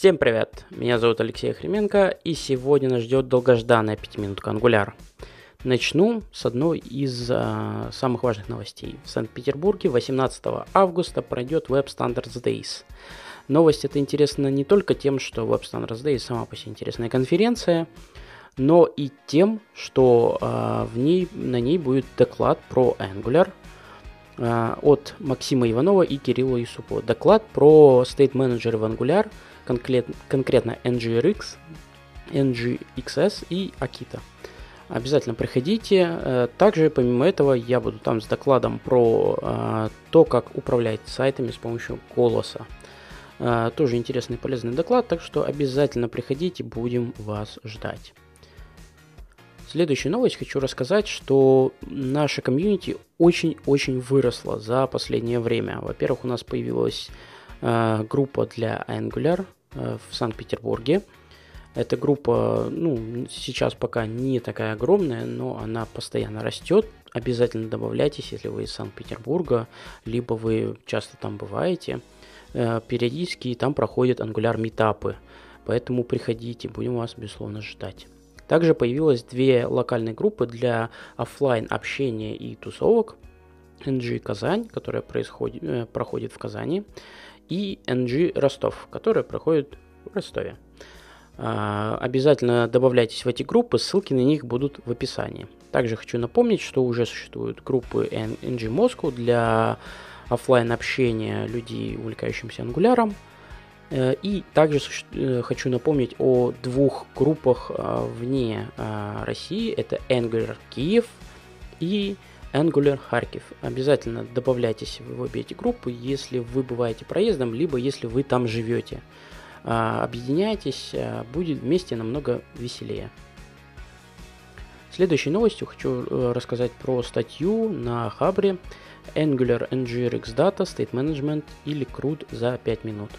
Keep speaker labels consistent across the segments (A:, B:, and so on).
A: Всем привет! Меня зовут Алексей Хременко, и сегодня нас ждет долгожданная 5-минутка Angular. Начну с одной из э, самых важных новостей. В Санкт-Петербурге 18 августа пройдет Web Standards Days. Новость эта интересна не только тем, что Web Standards Days сама по себе интересная конференция, но и тем, что э, в ней, на ней будет доклад про Angular э, от Максима Иванова и Кирилла Юсупова. Доклад про State Manager в Angular – конкрет, конкретно NGRX, NGXS и Akita. Обязательно приходите. Э, также, помимо этого, я буду там с докладом про э, то, как управлять сайтами с помощью голоса. Э, тоже интересный и полезный доклад, так что обязательно приходите, будем вас ждать. Следующая новость хочу рассказать, что наша комьюнити очень-очень выросла за последнее время. Во-первых, у нас появилась э, группа для Angular – Э, в Санкт-Петербурге. Эта группа, ну, сейчас пока не такая огромная, но она постоянно растет. Обязательно добавляйтесь, если вы из Санкт-Петербурга, либо вы часто там бываете. Э, периодически там проходят Angular метапы, поэтому приходите, будем вас, безусловно, ждать. Также появилось две локальные группы для офлайн общения и тусовок. NG Казань, которая происходит, э, проходит в Казани, и NG Ростов, которые проходят в Ростове. А, обязательно добавляйтесь в эти группы, ссылки на них будут в описании. Также хочу напомнить, что уже существуют группы NG Moscow для офлайн общения людей, увлекающимся ангуляром. Э, и также э, хочу напомнить о двух группах а, вне а, России. Это Angular Киев и Angular Харьков. Обязательно добавляйтесь в обе эти группы, если вы бываете проездом, либо если вы там живете. А, объединяйтесь, а, будет вместе намного веселее. Следующей новостью хочу э, рассказать про статью на Хабре Angular NGRX Data State Management или CRUD за 5 минут.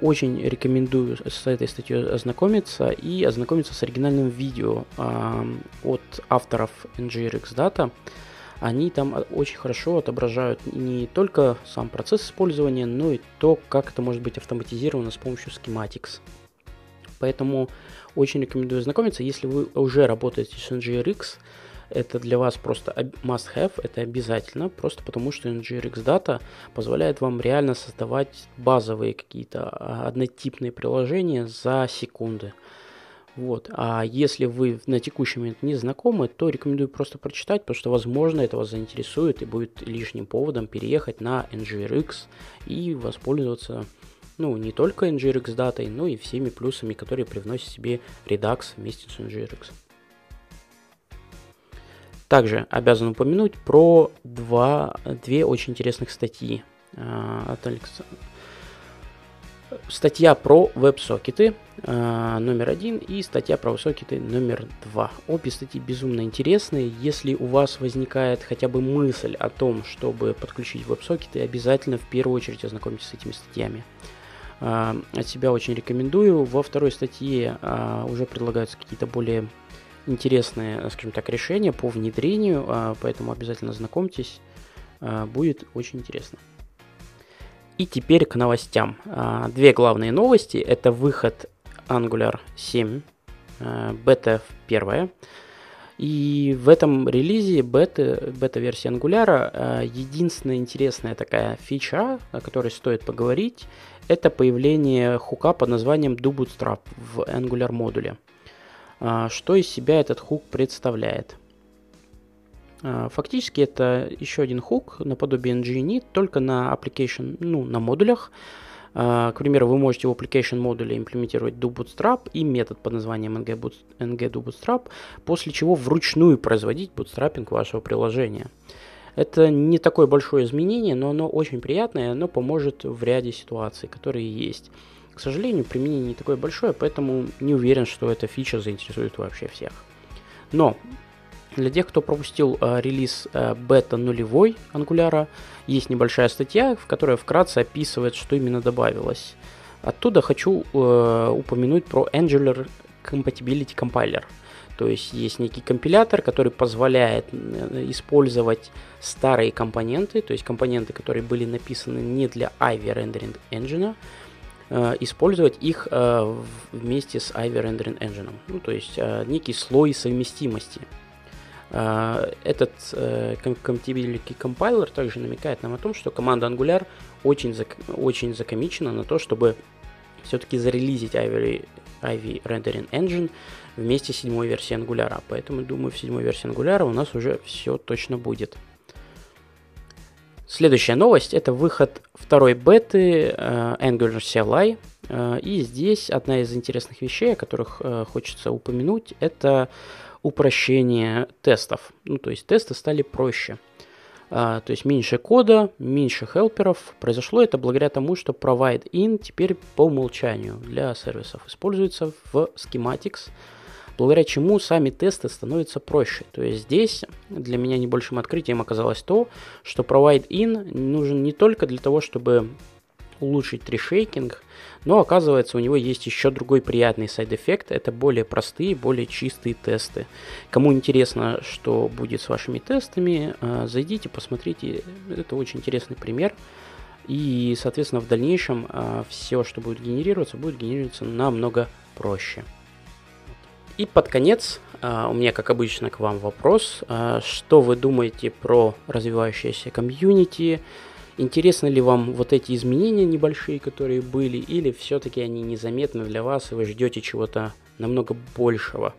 A: Очень рекомендую с этой статьей ознакомиться и ознакомиться с оригинальным видео э, от авторов NGRX Data они там очень хорошо отображают не только сам процесс использования, но и то, как это может быть автоматизировано с помощью Schematics. Поэтому очень рекомендую ознакомиться. Если вы уже работаете с NGRX, это для вас просто must-have, это обязательно, просто потому что NGRX Data позволяет вам реально создавать базовые какие-то а, однотипные приложения за секунды. Вот. А если вы на текущий момент не знакомы, то рекомендую просто прочитать, потому что, возможно, это вас заинтересует и будет лишним поводом переехать на NGRX и воспользоваться ну, не только NGRX датой, но и всеми плюсами, которые привносит себе Redux вместе с NGRX. Также обязан упомянуть про два, две очень интересных статьи а, от Александра статья про веб-сокеты э, номер один и статья про веб-сокеты номер два. Обе статьи безумно интересные. Если у вас возникает хотя бы мысль о том, чтобы подключить веб-сокеты, обязательно в первую очередь ознакомьтесь с этими статьями. Э, от себя очень рекомендую. Во второй статье э, уже предлагаются какие-то более интересные, скажем так, решения по внедрению, поэтому обязательно знакомьтесь, будет очень интересно. И теперь к новостям. А, две главные новости. Это выход Angular 7, а, бета первая. И в этом релизе бета, бета-версии Angular а, единственная интересная такая фича, о которой стоит поговорить, это появление хука под названием DoBootstrap в Angular модуле. Что из себя этот хук представляет? А, фактически это еще один хук наподобие NGINIT, только на application, ну, на модулях. А, к примеру, вы можете в application модуле имплементировать do-bootstrap и метод под названием ng-do-bootstrap, после чего вручную производить bootstrapping вашего приложения. Это не такое большое изменение, но оно очень приятное, оно поможет в ряде ситуаций, которые есть. К сожалению, применение не такое большое, поэтому не уверен, что эта фича заинтересует вообще всех. Но для тех, кто пропустил э, релиз э, бета нулевой Angular, есть небольшая статья, в которой вкратце описывает, что именно добавилось. Оттуда хочу э, упомянуть про Angular Compatibility Compiler. То есть есть некий компилятор, который позволяет э, использовать старые компоненты, то есть компоненты, которые были написаны не для Ivy Rendering Engine, использовать их вместе с Ivy Rendering Engine. Ну, то есть некий слой совместимости. Этот Compatibility Compiler также намекает нам о том, что команда Angular очень, очень закомичена на то, чтобы все-таки зарелизить Ivy, Ivy Rendering Engine вместе с седьмой версией Angular. Поэтому, думаю, в седьмой версии Angular у нас уже все точно будет. Следующая новость – это выход второй беты uh, Angular CLI. Uh, и здесь одна из интересных вещей, о которых uh, хочется упомянуть, это упрощение тестов. Ну, то есть тесты стали проще. А, то есть меньше кода, меньше хелперов. Произошло это благодаря тому, что provide in теперь по умолчанию для сервисов используется в schematics, благодаря чему сами тесты становятся проще. То есть здесь для меня не большим открытием оказалось то, что provide in нужен не только для того, чтобы улучшить tree shaking, но оказывается у него есть еще другой приятный side effect. Это более простые, более чистые тесты. Кому интересно, что будет с вашими тестами, э, зайдите, посмотрите. Это очень интересный пример. И, соответственно, в дальнейшем э, все, что будет генерироваться, будет генерироваться намного проще. И под конец э, у меня, как обычно, к вам вопрос. Что вы думаете про развивающееся комьюнити? Интересны ли вам вот эти изменения небольшие, которые были, или все-таки они незаметны для вас, и вы ждете чего-то намного большего?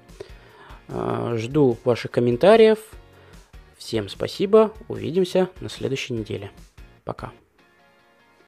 A: А, жду ваших комментариев. Всем спасибо. Увидимся на следующей неделе. Пока.